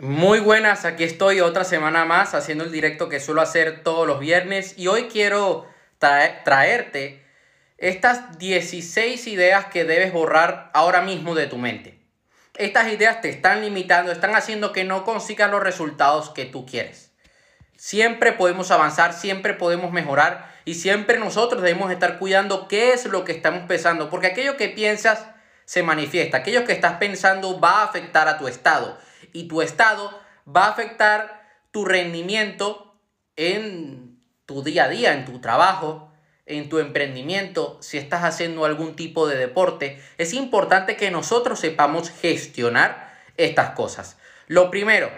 Muy buenas, aquí estoy otra semana más haciendo el directo que suelo hacer todos los viernes y hoy quiero traerte estas 16 ideas que debes borrar ahora mismo de tu mente. Estas ideas te están limitando, están haciendo que no consigas los resultados que tú quieres. Siempre podemos avanzar, siempre podemos mejorar y siempre nosotros debemos estar cuidando qué es lo que estamos pensando, porque aquello que piensas se manifiesta, aquello que estás pensando va a afectar a tu estado y tu estado va a afectar tu rendimiento en tu día a día, en tu trabajo, en tu emprendimiento, si estás haciendo algún tipo de deporte. Es importante que nosotros sepamos gestionar estas cosas. Lo primero,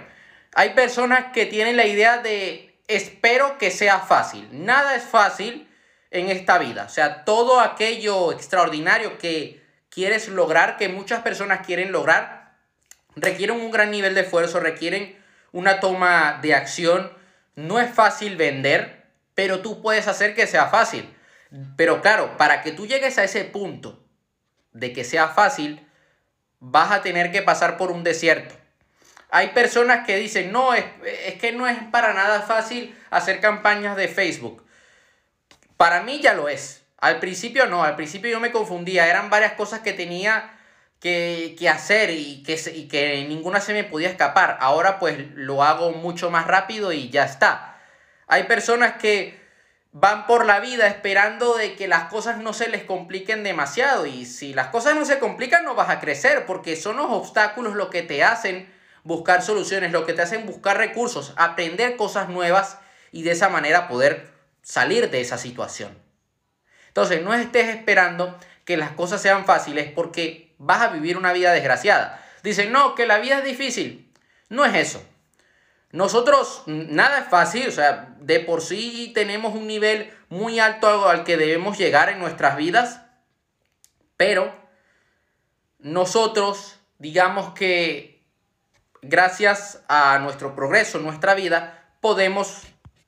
hay personas que tienen la idea de espero que sea fácil. Nada es fácil en esta vida. O sea, todo aquello extraordinario que quieres lograr, que muchas personas quieren lograr, requieren un gran nivel de esfuerzo, requieren una toma de acción. No es fácil vender, pero tú puedes hacer que sea fácil. Pero claro, para que tú llegues a ese punto de que sea fácil, vas a tener que pasar por un desierto. Hay personas que dicen, no, es, es que no es para nada fácil hacer campañas de Facebook. Para mí ya lo es. Al principio no, al principio yo me confundía. Eran varias cosas que tenía que, hacer y que, y que ninguna se me podía escapar. Ahora pues lo hago mucho más rápido y ya está. Hay personas que van por la vida esperando de que las cosas no se les compliquen demasiado y si las cosas no se complican no vas a crecer porque son los obstáculos lo que te hacen buscar soluciones, lo que te hacen buscar recursos, aprender cosas nuevas y de esa manera poder salir de esa situación. Entonces no estés esperando que las cosas sean fáciles porque vas a vivir una vida desgraciada. Dicen, no, que la vida es difícil. No es eso. Nosotros, nada es fácil, o sea, de por sí tenemos un nivel muy alto al que debemos llegar en nuestras vidas, pero nosotros, digamos que gracias a nuestro progreso, nuestra vida, podemos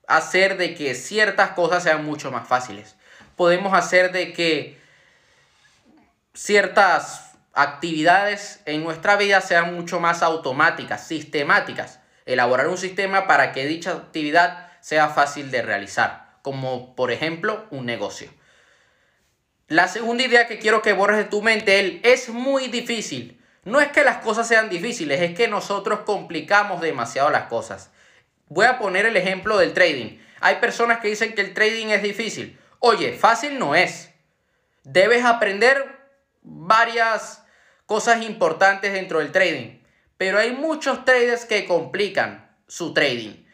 hacer de que ciertas cosas sean mucho más fáciles. Podemos hacer de que ciertas actividades en nuestra vida sean mucho más automáticas, sistemáticas. Elaborar un sistema para que dicha actividad sea fácil de realizar, como por ejemplo un negocio. La segunda idea que quiero que borres de tu mente es muy difícil. No es que las cosas sean difíciles, es que nosotros complicamos demasiado las cosas. Voy a poner el ejemplo del trading. Hay personas que dicen que el trading es difícil. Oye, fácil no es. Debes aprender varias cosas importantes dentro del trading. Pero hay muchos traders que complican su trading.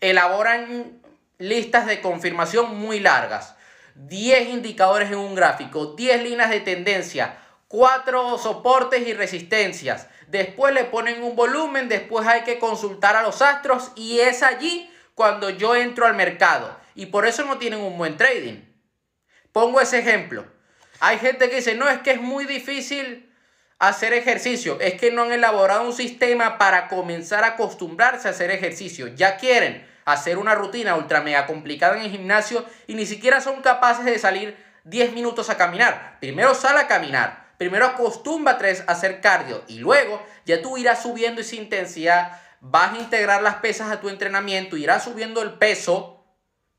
Elaboran listas de confirmación muy largas. 10 indicadores en un gráfico, 10 líneas de tendencia, 4 soportes y resistencias. Después le ponen un volumen, después hay que consultar a los astros y es allí cuando yo entro al mercado. Y por eso no tienen un buen trading. Pongo ese ejemplo. Hay gente que dice, no, es que es muy difícil hacer ejercicio. Es que no han elaborado un sistema para comenzar a acostumbrarse a hacer ejercicio. Ya quieren hacer una rutina ultra mega complicada en el gimnasio y ni siquiera son capaces de salir 10 minutos a caminar. Primero sal a caminar. Primero acostúmbrate a hacer cardio y luego ya tú irás subiendo esa intensidad, vas a integrar las pesas a tu entrenamiento, irás subiendo el peso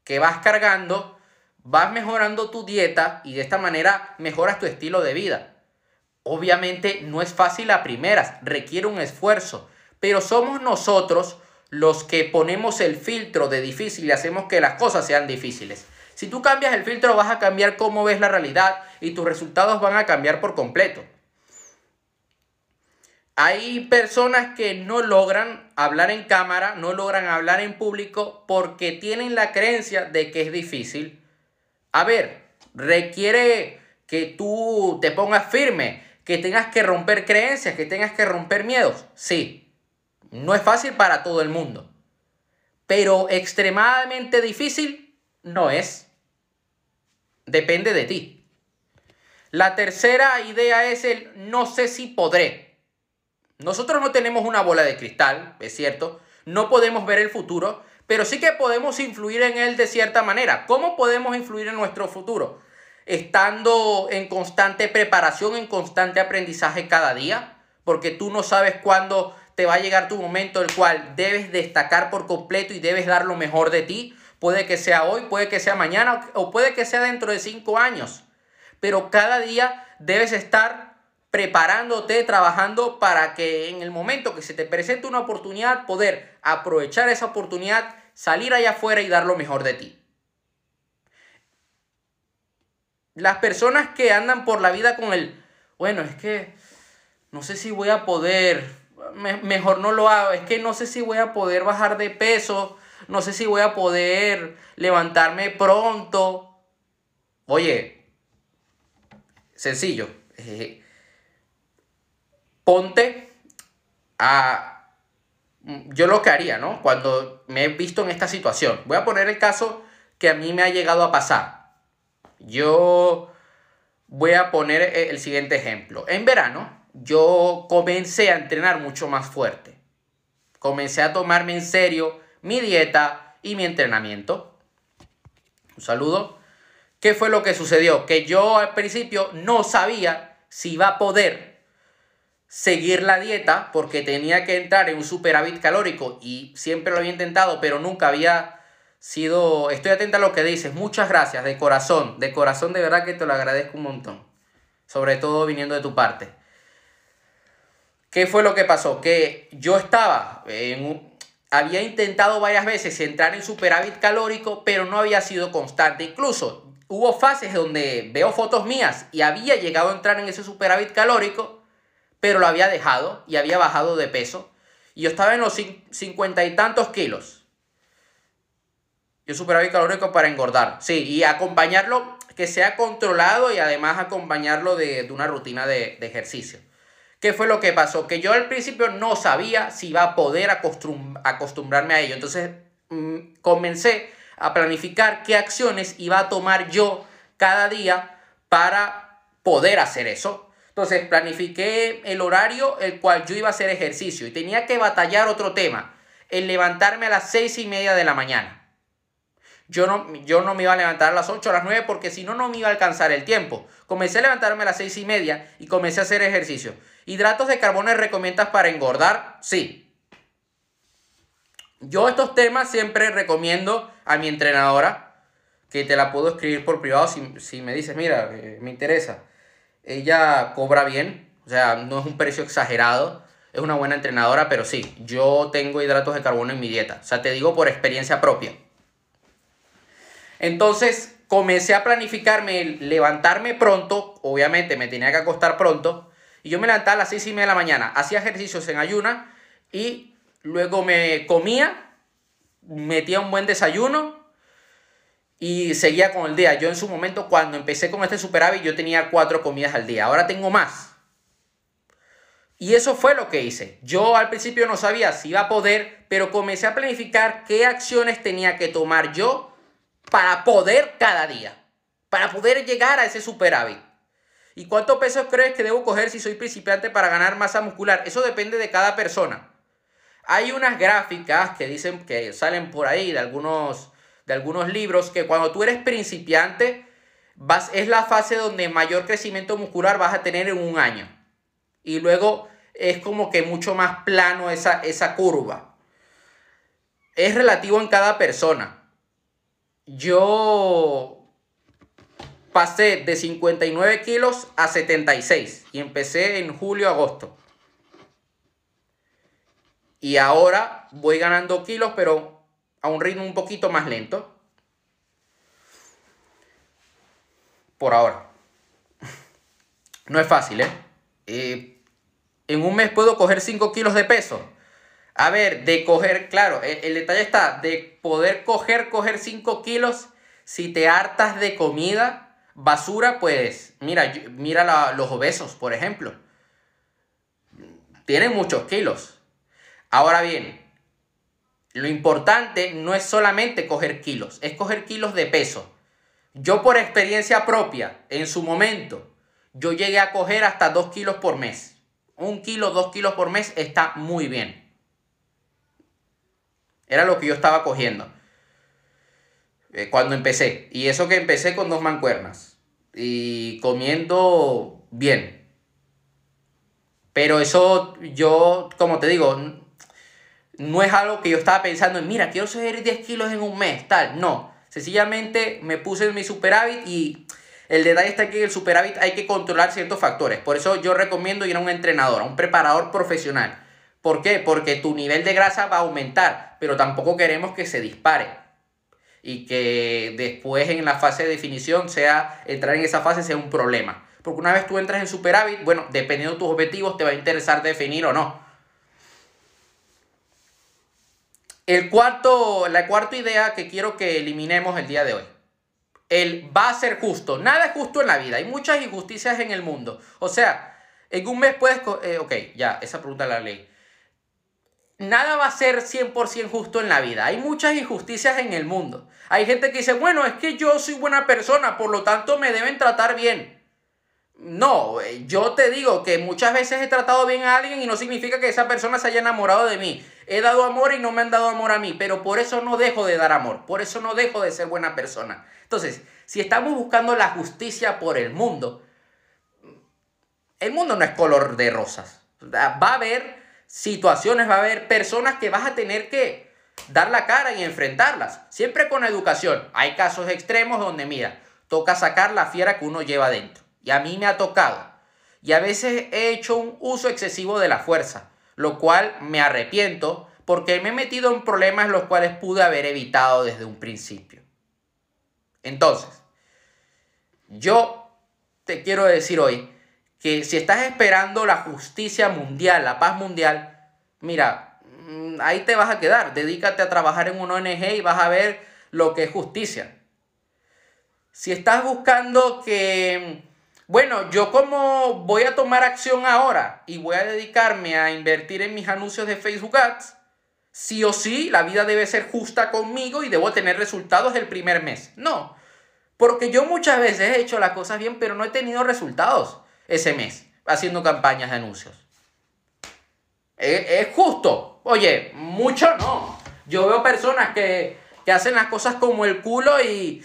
que vas cargando, vas mejorando tu dieta y de esta manera mejoras tu estilo de vida. Obviamente no es fácil a primeras, requiere un esfuerzo, pero somos nosotros los que ponemos el filtro de difícil y hacemos que las cosas sean difíciles. Si tú cambias el filtro vas a cambiar cómo ves la realidad y tus resultados van a cambiar por completo. Hay personas que no logran hablar en cámara, no logran hablar en público porque tienen la creencia de que es difícil. A ver, requiere que tú te pongas firme, que tengas que romper creencias, que tengas que romper miedos. Sí, no es fácil para todo el mundo, pero extremadamente difícil no es. Depende de ti. La tercera idea es el no sé si podré. Nosotros no tenemos una bola de cristal, es cierto, no podemos ver el futuro, pero sí que podemos influir en él de cierta manera. ¿Cómo podemos influir en nuestro futuro? Estando en constante preparación, en constante aprendizaje cada día, porque tú no sabes cuándo te va a llegar tu momento el cual debes destacar por completo y debes dar lo mejor de ti. Puede que sea hoy, puede que sea mañana o puede que sea dentro de cinco años. Pero cada día debes estar preparándote, trabajando para que en el momento que se te presente una oportunidad, poder aprovechar esa oportunidad, salir allá afuera y dar lo mejor de ti. Las personas que andan por la vida con el, bueno, es que no sé si voy a poder, mejor no lo hago. Es que no sé si voy a poder bajar de peso. No sé si voy a poder levantarme pronto. Oye, sencillo. Eh, ponte a... Yo lo que haría, ¿no? Cuando me he visto en esta situación. Voy a poner el caso que a mí me ha llegado a pasar. Yo voy a poner el siguiente ejemplo. En verano, yo comencé a entrenar mucho más fuerte. Comencé a tomarme en serio mi dieta y mi entrenamiento. Un saludo. ¿Qué fue lo que sucedió? Que yo al principio no sabía si iba a poder seguir la dieta porque tenía que entrar en un superávit calórico y siempre lo había intentado, pero nunca había sido... Estoy atenta a lo que dices. Muchas gracias, de corazón. De corazón, de verdad que te lo agradezco un montón. Sobre todo viniendo de tu parte. ¿Qué fue lo que pasó? Que yo estaba en había intentado varias veces entrar en superávit calórico, pero no había sido constante. Incluso hubo fases donde veo fotos mías y había llegado a entrar en ese superávit calórico, pero lo había dejado y había bajado de peso. Y yo estaba en los cincuenta y tantos kilos. Yo superávit calórico para engordar. Sí, y acompañarlo, que sea controlado y además acompañarlo de, una rutina de ejercicio. ¿Qué fue lo que pasó? Que yo al principio no sabía si iba a poder acostumbrarme a ello. Entonces mm, comencé a planificar qué acciones iba a tomar yo cada día para poder hacer eso. Entonces planifiqué el horario el cual yo iba a hacer ejercicio y tenía que batallar otro tema, el levantarme a las seis y media de la mañana. Yo no, yo no me iba a levantar a las 8 a las 9 porque si no, no me iba a alcanzar el tiempo. Comencé a levantarme a las seis y media y comencé a hacer ejercicio. ¿Hidratos de carbono recomiendas para engordar? Sí. Yo estos temas siempre recomiendo a mi entrenadora, que te la puedo escribir por privado si, me dices, mira, eh, me interesa. Ella cobra bien, o sea, no es un precio exagerado, es una buena entrenadora, pero sí, yo tengo hidratos de carbono en mi dieta. O sea, te digo por experiencia propia. Entonces, comencé a planificarme, levantarme pronto, obviamente me tenía que acostar pronto, y yo me levantaba a las seis y media de la mañana, hacía ejercicios en ayuna y luego me comía, metía un buen desayuno y seguía con el día. Yo en su momento, cuando empecé con este superávit, yo tenía cuatro comidas al día. Ahora tengo más. Y eso fue lo que hice. Yo al principio no sabía si iba a poder, pero comencé a planificar qué acciones tenía que tomar yo para poder cada día, para poder llegar a ese superávit. ¿Y cuánto peso crees que debo coger si soy principiante para ganar masa muscular? Eso depende de cada persona. Hay unas gráficas que dicen que salen por ahí de algunos, de algunos libros que cuando tú eres principiante vas, es la fase donde mayor crecimiento muscular vas a tener en un año. Y luego es como que mucho más plano esa, esa curva. Es relativo en cada persona. Yo pasé de 59 kilos a 76 y empecé en julio-agosto. Y ahora voy ganando kilos, pero a un ritmo un poquito más lento. Por ahora. No es fácil, ¿eh? eh en un mes puedo coger 5 kilos de peso. A ver, de coger, claro, el, el detalle está de poder coger, coger 5 kilos si te hartas de comida Basura, pues, mira, mira los obesos, por ejemplo. Tienen muchos kilos. Ahora bien, lo importante no es solamente coger kilos, es coger kilos de peso. Yo por experiencia propia, en su momento, yo llegué a coger hasta 2 kilos por mes. Un kilo, dos kilos por mes está muy bien. Era lo que yo estaba cogiendo. Eh, cuando empecé. Y eso que empecé con dos mancuernas. Y comiendo bien. Pero eso yo, como te digo, no es algo que yo estaba pensando en, mira, quiero subir 10 kilos en un mes, tal. No, sencillamente me puse en mi superávit y el detalle está que el superávit hay que controlar ciertos factores. Por eso yo recomiendo ir a un entrenador, a un preparador profesional. ¿Por qué? Porque tu nivel de grasa va a aumentar, pero tampoco queremos que se dispare. Y que después en la fase de definición sea, entrar en esa fase sea un problema. Porque una vez tú entras en superávit, bueno, dependiendo de tus objetivos, te va a interesar definir o no. El cuarto, la cuarta idea que quiero que eliminemos el día de hoy. El va a ser justo. Nada es justo en la vida. Hay muchas injusticias en el mundo. O sea, en un mes puedes... Eh, ok, ya, esa pregunta la ley. Nada va a ser 100% justo en la vida. Hay muchas injusticias en el mundo. Hay gente que dice, bueno, es que yo soy buena persona, por lo tanto me deben tratar bien. No, eh, yo te digo que muchas veces he tratado bien a alguien y no significa que esa persona se haya enamorado de mí. He dado amor y no me han dado amor a mí, pero por eso no dejo de dar amor, por eso no dejo de ser buena persona. Entonces, si estamos buscando la justicia por el mundo, el mundo no es color de rosas. Va a haber situaciones, va a haber personas que vas a tener que dar la cara y enfrentarlas, siempre con educación. Hay casos extremos donde, mira, toca sacar la fiera que uno lleva dentro. Y a mí me ha tocado. Y a veces he hecho un uso excesivo de la fuerza, lo cual me arrepiento porque me he metido en problemas los cuales pude haber evitado desde un principio. Entonces, yo te quiero decir hoy que si estás esperando la justicia mundial, la paz mundial, mira, mm, ahí te vas a quedar. Dedícate a trabajar en una ONG y vas a ver lo que es justicia. Si estás buscando que bueno, yo como voy a tomar acción ahora y voy a dedicarme a invertir en mis anuncios de Facebook Ads, sí o sí la vida debe ser justa conmigo y debo tener resultados el primer mes. No, porque yo muchas veces he hecho las cosas bien, pero no he tenido resultados ese mes haciendo campañas de anuncios. Es, justo. Oye, mucho no. Yo veo personas que, que hacen las cosas como el culo y,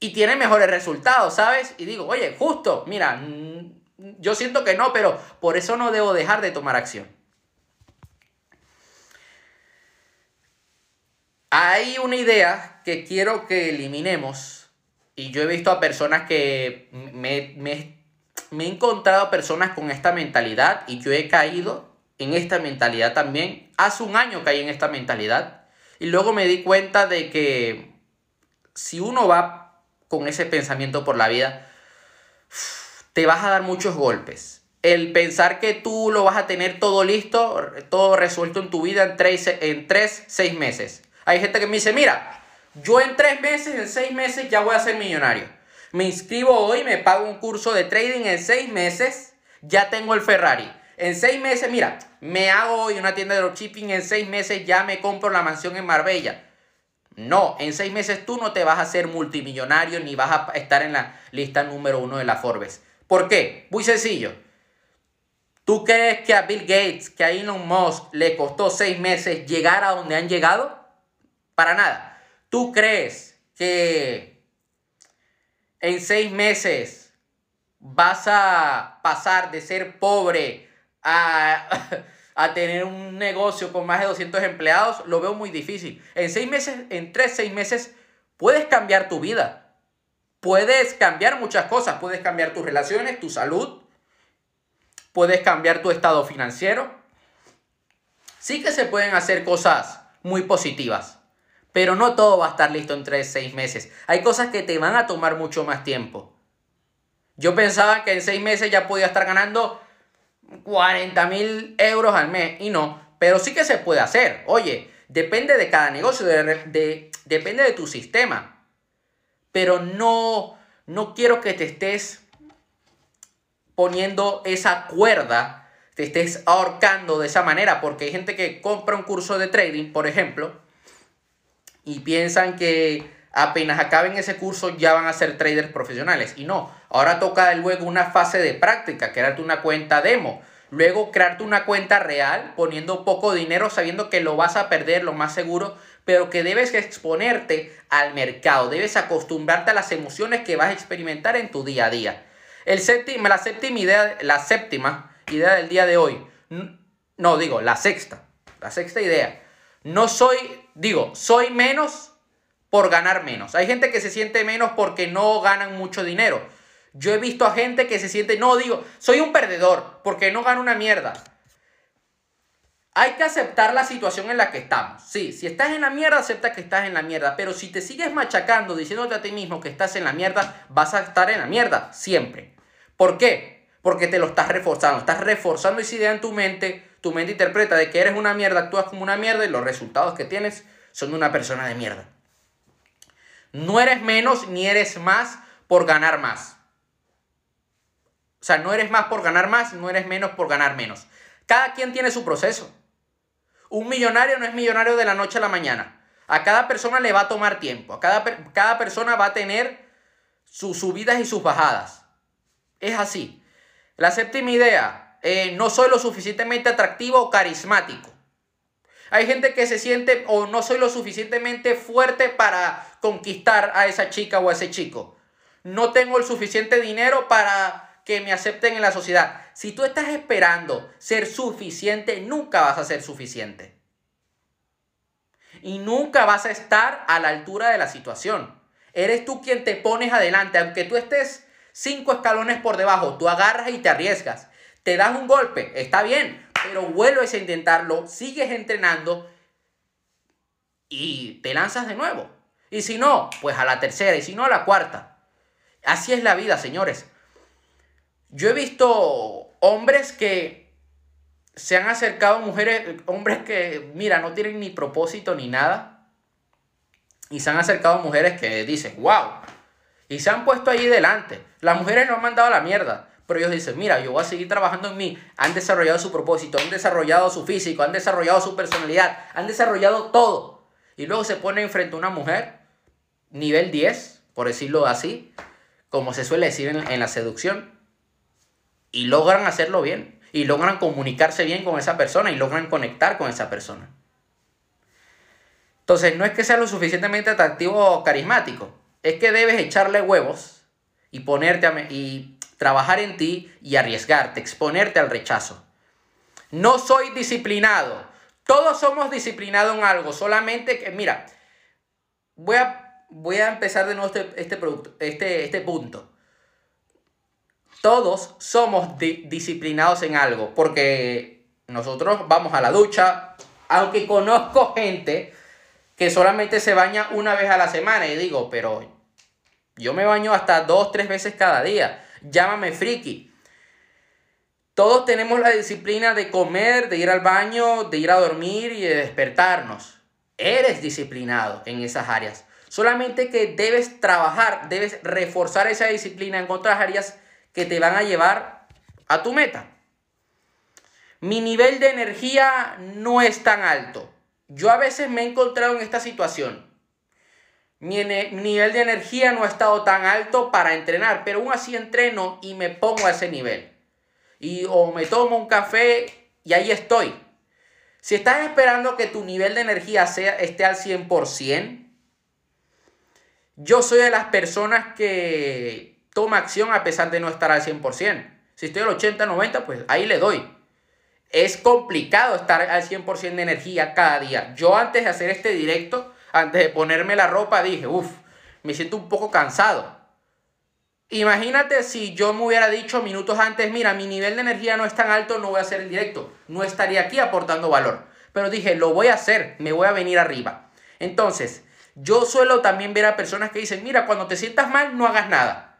y tiene mejores resultados, ¿sabes? Y digo, oye, justo, mira, mm, yo siento que no, pero por eso no debo dejar de tomar acción. Hay una idea que quiero que eliminemos y yo he visto a personas que me, me, me he encontrado personas con esta mentalidad y yo he caído en esta mentalidad también. Hace un año caí en esta mentalidad y luego me di cuenta de que si uno va con ese pensamiento por la vida, te vas a dar muchos golpes. El pensar que tú lo vas a tener todo listo, todo resuelto en tu vida en tres, en tres, seis meses. Hay gente que me dice, mira, yo en tres meses, en seis meses ya voy a ser millonario. Me inscribo hoy, me pago un curso de trading en seis meses, ya tengo el Ferrari. En seis meses, mira, me hago hoy una tienda de dropshipping, en seis meses ya me compro la mansión en Marbella. No, en seis meses tú no te vas a hacer multimillonario ni vas a estar en la lista número uno de la Forbes. ¿Por qué? Muy sencillo. ¿Tú crees que a Bill Gates, que a Elon Musk le costó seis meses llegar a donde han llegado? Para nada. ¿Tú crees que en seis meses vas a pasar de ser pobre a a tener un negocio con más de 200 empleados, lo veo muy difícil. En seis meses, en tres, seis meses, puedes cambiar tu vida. Puedes cambiar muchas cosas. Puedes cambiar tus relaciones, tu salud. Puedes cambiar tu estado financiero. Sí que se pueden hacer cosas muy positivas. Pero no todo va a estar listo en tres, seis meses. Hay cosas que te van a tomar mucho más tiempo. Yo pensaba que en seis meses ya podía estar ganando 40 mil euros al mes y no, pero sí que se puede hacer. Oye, depende de cada negocio, de, depende de tu sistema. Pero no, no quiero que te estés poniendo esa cuerda, te estés ahorcando de esa manera, porque hay gente que compra un curso de trading, por ejemplo, y piensan que apenas acaben ese curso ya van a ser traders profesionales. Y no, ahora toca luego una fase de práctica, crearte una cuenta demo. Luego crearte una cuenta real poniendo poco dinero sabiendo que lo vas a perder lo más seguro, pero que debes exponerte al mercado, debes acostumbrarte a las emociones que vas a experimentar en tu día a día. El séptimo, la séptima idea, la séptima idea del día de hoy. No, digo, la sexta. La sexta idea. No soy, digo, soy menos por ganar menos. Hay gente que se siente menos porque no ganan mucho dinero. Yo he visto a gente que se siente, no, digo, soy un perdedor porque no gano una mierda. Hay que aceptar la situación en la que estamos. Sí, si estás en la mierda, acepta que estás en la mierda. Pero si te sigues machacando, diciéndote a ti mismo que estás en la mierda, vas a estar en la mierda siempre. ¿Por qué? Porque te lo estás reforzando. Estás reforzando esa idea en tu mente. Tu mente interpreta de que eres una mierda, actúas como una mierda y los resultados que tienes son de una persona de mierda. No eres menos ni eres más por ganar más. O sea, no eres más por ganar más, no eres menos por ganar menos. Cada quien tiene su proceso. Un millonario no es millonario de la noche a la mañana. A cada persona le va a tomar tiempo. A cada, cada persona va a tener sus subidas y sus bajadas. Es así. La séptima idea, eh, no soy lo suficientemente atractivo o carismático. Hay gente que se siente o no soy lo suficientemente fuerte para conquistar a esa chica o a ese chico. No tengo el suficiente dinero para que me acepten en la sociedad. Si tú estás esperando ser suficiente, nunca vas a ser suficiente. Y nunca vas a estar a la altura de la situación. Eres tú quien te pones adelante. Aunque tú estés cinco escalones por debajo, tú agarras y te arriesgas. Te das un golpe, está bien, pero vuelves a intentarlo, sigues entrenando y te lanzas de nuevo. Y si no, pues a la tercera y si no a la cuarta. Así es la vida, señores. Yo he visto hombres que se han acercado a mujeres, hombres que, mira, no tienen ni propósito ni nada. Y se han acercado a mujeres que dicen, wow. Y se han puesto ahí delante. Las mujeres no han mandado la mierda. Pero ellos dicen, mira, yo voy a seguir trabajando en mí. Han desarrollado su propósito, han desarrollado su físico, han desarrollado su personalidad, han desarrollado todo. Y luego se ponen frente a una mujer, nivel 10, por decirlo así, como se suele decir en, en la seducción, y logran hacerlo bien, y logran comunicarse bien con esa persona, y logran conectar con esa persona. Entonces, no es que sea lo suficientemente atractivo o carismático, es que debes echarle huevos y ponerte a y trabajar en ti y arriesgarte, exponerte al rechazo. No soy disciplinado. Todos somos disciplinados en algo, solamente que, mira, voy a, voy a empezar de nuevo este, este, producto, este, este punto todos somos disciplinados en algo, porque nosotros vamos a la ducha, aunque conozco gente que solamente se baña una vez a la semana y digo, pero yo me baño hasta dos, tres veces cada día, llámame friki. Todos tenemos la disciplina de comer, de ir al baño, de ir a dormir y de despertarnos. Eres disciplinado en esas áreas. Solamente que debes trabajar, debes reforzar esa disciplina en otras áreas que te van a llevar a tu meta. Mi nivel de energía no es tan alto. Yo a veces me he encontrado en esta situación. Mi nivel de energía no ha estado tan alto para entrenar, pero aún así entreno y me pongo a ese nivel. Y o me tomo un café y ahí estoy. Si estás esperando que tu nivel de energía sea, esté al 100%, yo soy de las personas que toma acción a pesar de no estar al 100%. Si estoy al 80, 90, pues ahí le doy. Es complicado estar al 100% de energía cada día. Yo antes de hacer este directo, antes de ponerme la ropa, dije, uff, me siento un poco cansado. Imagínate si yo me hubiera dicho minutos antes, mira, mi nivel de energía no es tan alto, no voy a hacer el directo. No estaría aquí aportando valor. Pero dije, lo voy a hacer, me voy a venir arriba. Entonces, yo suelo también ver a personas que dicen, mira, cuando te sientas mal, no hagas nada.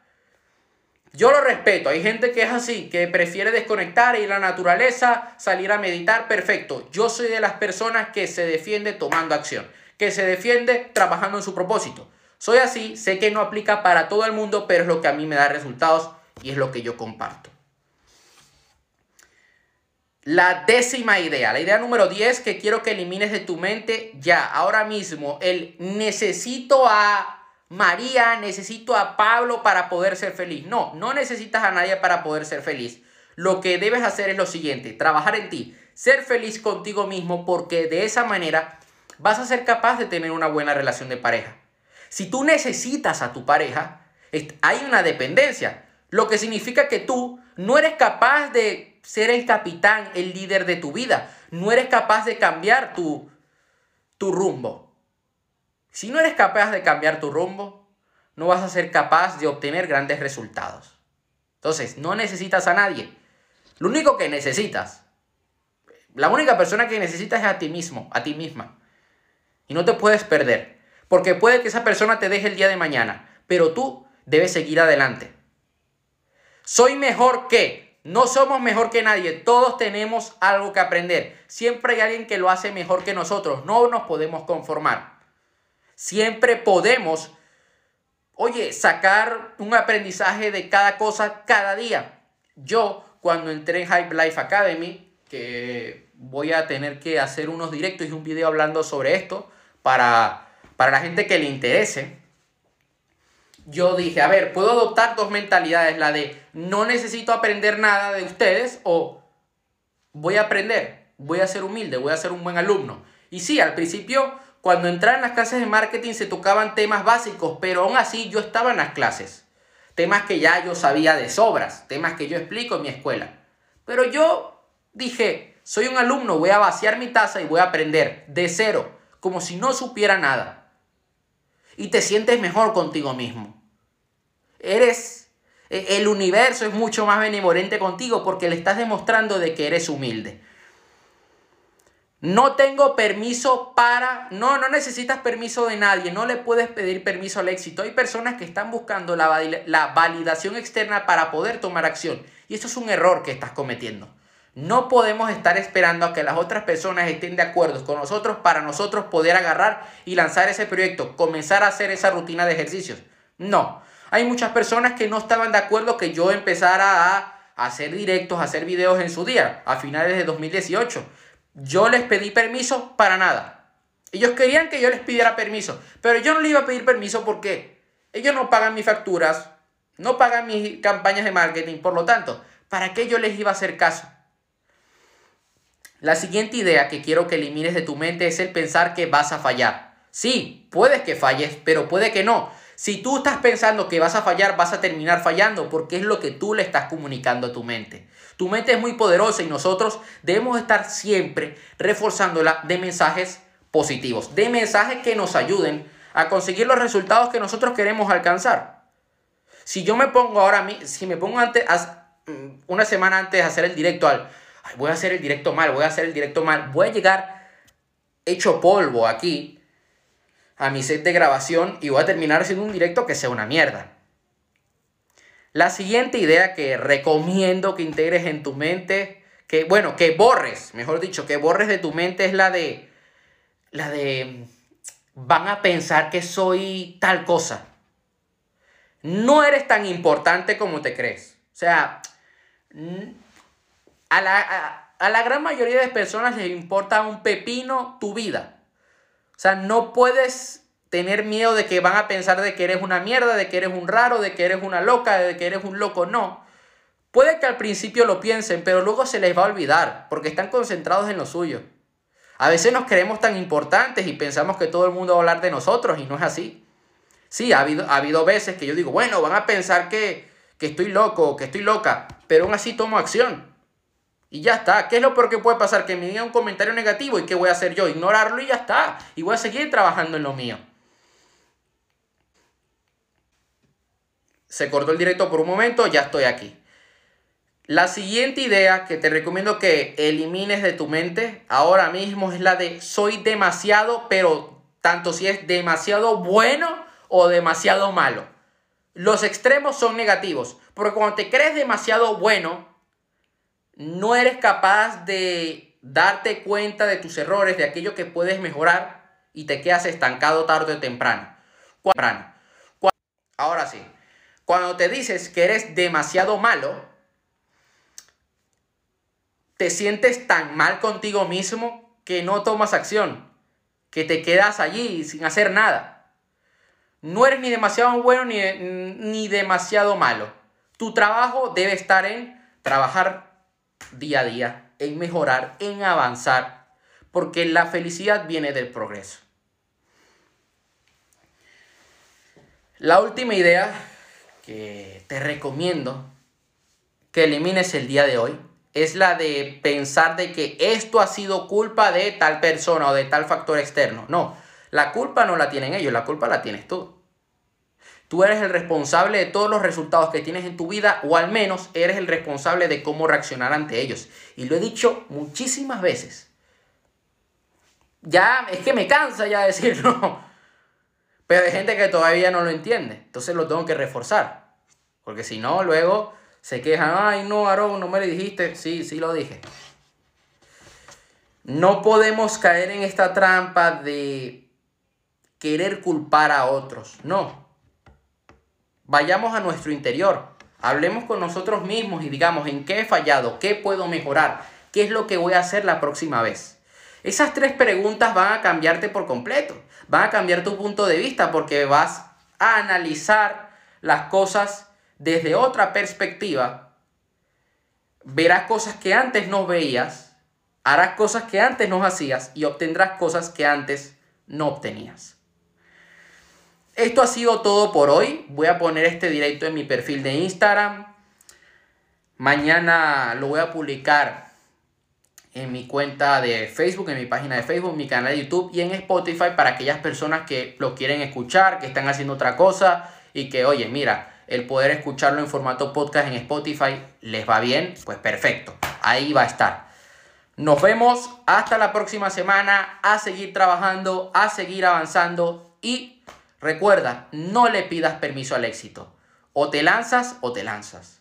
Yo lo respeto, hay gente que es así, que prefiere desconectar, ir a la naturaleza, salir a meditar, perfecto. Yo soy de las personas que se defiende tomando acción, que se defiende trabajando en su propósito. Soy así, sé que no aplica para todo el mundo, pero es lo que a mí me da resultados y es lo que yo comparto. La décima idea, la idea número 10 que quiero que elimines de tu mente ya, ahora mismo, el necesito a María, necesito a Pablo para poder ser feliz. No, no necesitas a nadie para poder ser feliz. Lo que debes hacer es lo siguiente, trabajar en ti, ser feliz contigo mismo porque de esa manera vas a ser capaz de tener una buena relación de pareja. Si tú necesitas a tu pareja, hay una dependencia, lo que significa que tú no eres capaz de ser el capitán, el líder de tu vida. No eres capaz de cambiar tu, tu rumbo. Si no eres capaz de cambiar tu rumbo, no vas a ser capaz de obtener grandes resultados. Entonces, no necesitas a nadie. Lo único que necesitas, la única persona que necesitas es a ti mismo, a ti misma. Y no te puedes perder. Porque puede que esa persona te deje el día de mañana, pero tú debes seguir adelante. Soy mejor que. No somos mejor que nadie. Todos tenemos algo que aprender. Siempre hay alguien que lo hace mejor que nosotros. No nos podemos conformar. Siempre podemos, oye, sacar un aprendizaje de cada cosa cada día. Yo, cuando entré en Hype Life Academy, que voy a tener que hacer unos directos y un video hablando sobre esto para, para la gente que le interese yo dije, a ver, puedo adoptar dos mentalidades, la de no necesito aprender nada de ustedes o voy a aprender, voy a ser humilde, voy a ser un buen alumno. Y sí, al principio, cuando entraba en las clases de marketing se tocaban temas básicos, pero aún así yo estaba en las clases. Temas que ya yo sabía de sobras, temas que yo explico en mi escuela. Pero yo dije, soy un alumno, voy a vaciar mi taza y voy a aprender de cero, como si no supiera nada. Y te sientes mejor contigo mismo. Eres, e, el universo es mucho más benevolente contigo porque le estás demostrando de que eres humilde. No tengo permiso para, no, no necesitas permiso de nadie, no le puedes pedir permiso al éxito. Hay personas que están buscando la, la validación externa para poder tomar acción y eso es un error que estás cometiendo. No podemos estar esperando a que las otras personas estén de acuerdo con nosotros para nosotros poder agarrar y lanzar ese proyecto, comenzar a hacer esa rutina de ejercicios. No, hay muchas personas que no estaban de acuerdo que yo empezara a hacer directos, a hacer videos en su día, a finales de 2018. Yo les pedí permiso para nada. Ellos querían que yo les pidiera permiso, pero yo no les iba a pedir permiso porque ellos no pagan mis facturas, no pagan mis campañas de marketing, por lo tanto, ¿para qué yo les iba a hacer caso? La siguiente idea que quiero que elimines de tu mente es el pensar que vas a fallar. Sí, puedes que falles, pero puede que no. Si tú estás pensando que vas a fallar, vas a terminar fallando porque es lo que tú le estás comunicando a tu mente. Tu mente es muy poderosa y nosotros debemos estar siempre reforzándola de mensajes positivos, de mensajes que nos ayuden a conseguir los resultados que nosotros queremos alcanzar. Si yo me pongo ahora, si me pongo antes, mm, una semana antes de hacer el directo al, voy a hacer el directo mal, voy a hacer el directo mal, voy a llegar hecho polvo aquí a mi set de grabación y voy a terminar haciendo un directo que sea una mierda. La siguiente idea que recomiendo que integres en tu mente, que bueno, que borres, mejor dicho, que borres de tu mente es la de la de van a pensar que soy tal cosa. No eres tan importante como te crees. O sea, a la, a, a la gran mayoría de personas les importa un pepino tu vida. O sea, no puedes tener miedo de que van a pensar de que eres una mierda, de que eres un raro, de que eres una loca, de que eres un loco. No. Puede que al principio lo piensen, pero luego se les va a olvidar, porque están concentrados en lo suyo. A veces nos creemos tan importantes y pensamos que todo el mundo va a hablar de nosotros y no es así. Sí, ha habido, ha habido veces que yo digo, bueno, van a pensar que, que estoy loco, que estoy loca, pero aún así tomo acción. Y ya está. ¿Qué es lo peor que puede pasar? Que me diga un comentario negativo. ¿Y qué voy a hacer yo? Ignorarlo y ya está. Y voy a seguir trabajando en lo mío. Se cortó el directo por un momento, ya estoy aquí. La siguiente idea que te recomiendo que elimines de tu mente ahora mismo es la de soy demasiado, pero tanto si es demasiado bueno o demasiado malo. Los extremos son negativos, porque cuando te crees demasiado bueno, no eres capaz de darte cuenta de tus errores, de aquello que puedes mejorar y te quedas estancado tarde o temprano. Ahora sí, cuando te dices que eres demasiado malo, te sientes tan mal contigo mismo que no tomas acción, que te quedas allí sin hacer nada. No eres ni demasiado bueno ni, ni demasiado malo. Tu trabajo debe estar en trabajar día a día, en mejorar, en avanzar, porque la felicidad viene del progreso. La última idea que te recomiendo que elimines el día de hoy es la de pensar de que esto ha sido culpa de tal persona o de tal factor externo. No, la culpa no la tienen ellos, la culpa la tienes tú. Tú eres el responsable de todos los resultados que tienes en tu vida o al menos eres el responsable de cómo reaccionar ante ellos. Y lo he dicho muchísimas veces. Ya es que me cansa ya decirlo. Pero hay gente que todavía no lo entiende. Entonces lo tengo que reforzar. Porque si no, luego se quejan. Ay, no, Aarón, no me lo dijiste. Sí, sí lo dije. No podemos caer en esta trampa de querer culpar a otros. No. Vayamos a nuestro interior, hablemos con nosotros mismos y digamos en qué he fallado, qué puedo mejorar, qué es lo que voy a hacer la próxima vez. Esas tres preguntas van a cambiarte por completo, van a cambiar tu punto de vista porque vas a analizar las cosas desde otra perspectiva. Verás cosas que antes no veías, harás cosas que antes no hacías y obtendrás cosas que antes no obtenías. Esto ha sido todo por hoy. Voy a poner este directo en mi perfil de Instagram. Mañana lo voy a publicar en mi cuenta de Facebook, en mi página de Facebook, en mi canal de YouTube y en Spotify para aquellas personas que lo quieren escuchar, que están haciendo otra cosa y que, oye, mira, el poder escucharlo en formato podcast en Spotify les va bien, pues perfecto, ahí va a estar. Nos vemos hasta la próxima semana, a seguir trabajando, a seguir avanzando y Recuerda, no le pidas permiso al éxito. O te lanzas o te lanzas.